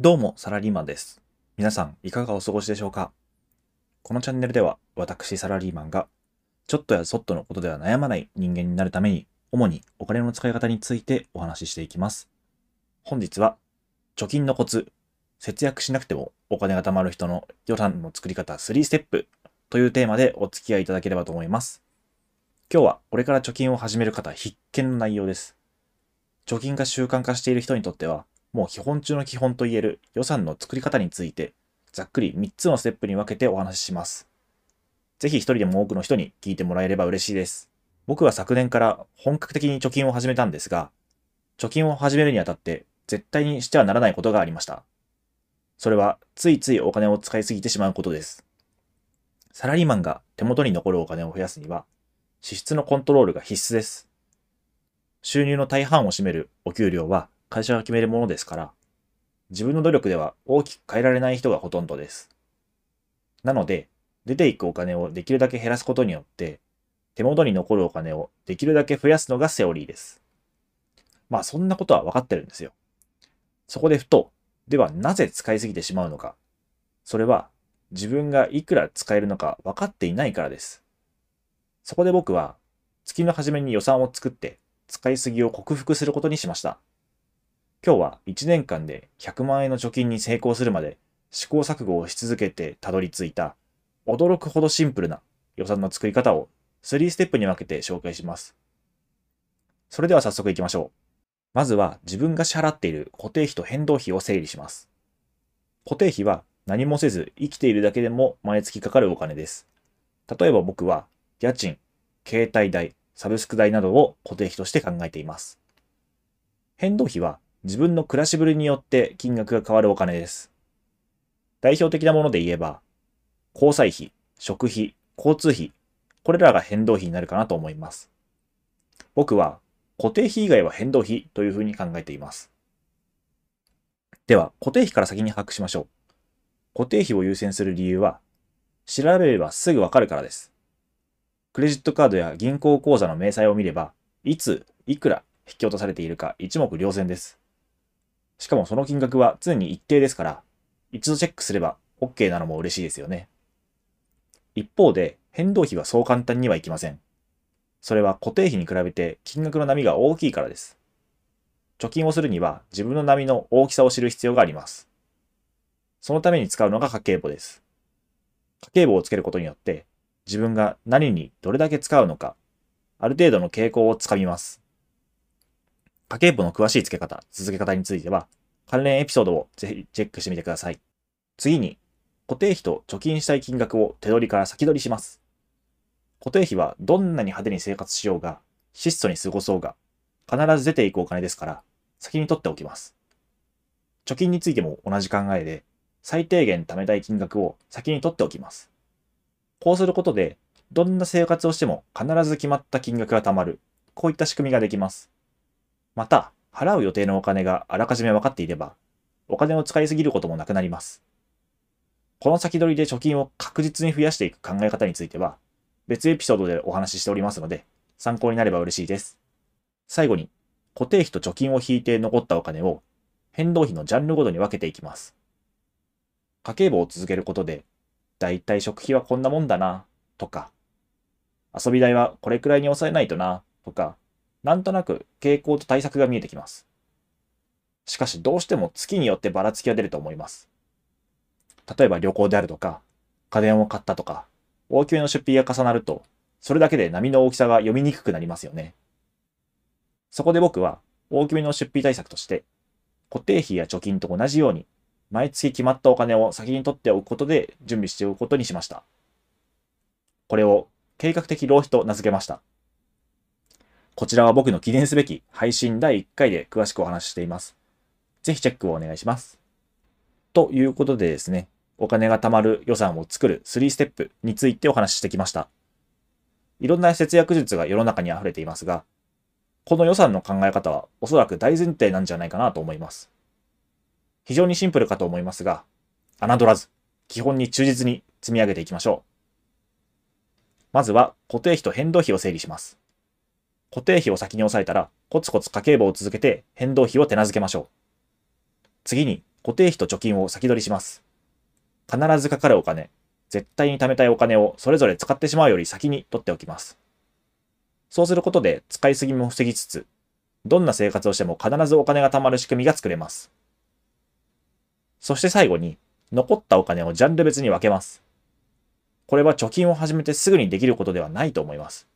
どうも、サラリーマンです。皆さん、いかがお過ごしでしょうか？このチャンネルでは、私、サラリーマンが、ちょっとやそっとのことでは悩まない人間になるために、主にお金の使い方についてお話ししていきます。本日は、貯金のコツ、節約しなくてもお金が貯まる人の予算の作り方3ステップというテーマでお付き合いいただければと思います。今日は、これから貯金を始める方必見の内容です。貯金が習慣化している人にとっては、もう基本中の基本といえる予算の作り方について、ざっくり3つのステップに分けてお話しします。ぜひ一人でも多くの人に聞いてもらえれば嬉しいです。僕は昨年から本格的に貯金を始めたんですが、貯金を始めるにあたって絶対にしてはならないことがありました。それはついついお金を使いすぎてしまうことです。サラリーマンが手元に残るお金を増やすには、支出のコントロールが必須です。収入の大半を占めるお給料は会社が決めるものですから、自分の努力では大きく変えられない人がほとんどです。なので、出ていくお金をできるだけ減らすことによって、手元に残るお金をできるだけ増やすのがセオリーです。まあそんなことは分かってるんですよ。そこでふと、ではなぜ使いすぎてしまうのか。それは自分がいくら使えるのか分かっていないからです。そこで僕は月の初めに予算を作って使いすぎを克服することにしました。今日は1年間で100万円の貯金に成功するまで試行錯誤をし続けてたどり着いた驚くほどシンプルな予算の作り方を3ステップに分けて紹介します。それでは早速行きましょう。まずは自分が支払っている固定費と変動費を整理します。固定費は何もせず生きているだけでも毎月かかるお金です。例えば僕は家賃、携帯代、サブスク代などを固定費として考えています。変動費は自分の暮らしぶりによって金額が変わるお金です。代表的なもので言えば、交際費、食費、交通費、これらが変動費になるかなと思います。僕は固定費以外は変動費というふうに考えています。では、固定費から先に把握しましょう。固定費を優先する理由は、調べればすぐわかるからです。クレジットカードや銀行口座の明細を見れば、いつ、いくら引き落とされているか一目瞭然です。しかもその金額は常に一定ですから、一度チェックすれば OK なのも嬉しいですよね。一方で、変動費はそう簡単にはいきません。それは固定費に比べて金額の波が大きいからです。貯金をするには自分の波の大きさを知る必要があります。そのために使うのが家計簿です。家計簿をつけることによって、自分が何にどれだけ使うのか、ある程度の傾向をつかみます。家計簿の詳しい付け方、続け方については、関連エピソードをぜひチェックしてみてください。次に、固定費と貯金したい金額を手取りから先取りします。固定費はどんなに派手に生活しようが、質素に過ごそうが、必ず出ていくお金ですから、先に取っておきます。貯金についても同じ考えで、最低限貯めたい金額を先に取っておきます。こうすることで、どんな生活をしても必ず決まった金額が貯まる。こういった仕組みができます。また、払う予定のお金があらかじめ分かっていれば、お金を使いすぎることもなくなります。この先取りで貯金を確実に増やしていく考え方については、別エピソードでお話ししておりますので、参考になれば嬉しいです。最後に、固定費と貯金を引いて残ったお金を、変動費のジャンルごとに分けていきます。家計簿を続けることで、だいたい食費はこんなもんだな、とか、遊び代はこれくらいに抑えないとな、とか、なんとなく傾向と対策が見えてきます。しかしどうしても月によってばらつきが出ると思います。例えば旅行であるとか、家電を買ったとか、大きめの出費が重なると、それだけで波の大きさが読みにくくなりますよね。そこで僕は大きめの出費対策として、固定費や貯金と同じように、毎月決まったお金を先に取っておくことで準備しておくことにしました。これを計画的浪費と名付けました。こちらは僕の記念すべき配信第1回で詳しくお話ししています。ぜひチェックをお願いします。ということでですね、お金が貯まる予算を作る3ステップについてお話ししてきました。いろんな節約術が世の中に溢れていますが、この予算の考え方はおそらく大前提なんじゃないかなと思います。非常にシンプルかと思いますが、侮らず、基本に忠実に積み上げていきましょう。まずは固定費と変動費を整理します。固定費を先に抑えたら、コツコツ家計簿を続けて変動費を手なずけましょう。次に、固定費と貯金を先取りします。必ずかかるお金、絶対に貯めたいお金をそれぞれ使ってしまうより先に取っておきます。そうすることで使いすぎも防ぎつつ、どんな生活をしても必ずお金が貯まる仕組みが作れます。そして最後に、残ったお金をジャンル別に分けます。これは貯金を始めてすぐにできることではないと思います。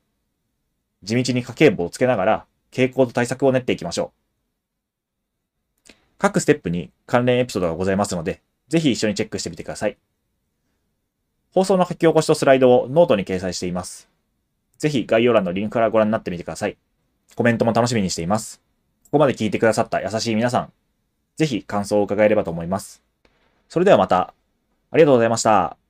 地道に家計簿をつけながら、傾向と対策を練っていきましょう。各ステップに関連エピソードがございますので、ぜひ一緒にチェックしてみてください。放送の書き起こしとスライドをノートに掲載しています。ぜひ概要欄のリンクからご覧になってみてください。コメントも楽しみにしています。ここまで聞いてくださった優しい皆さん、ぜひ感想を伺えればと思います。それではまた、ありがとうございました。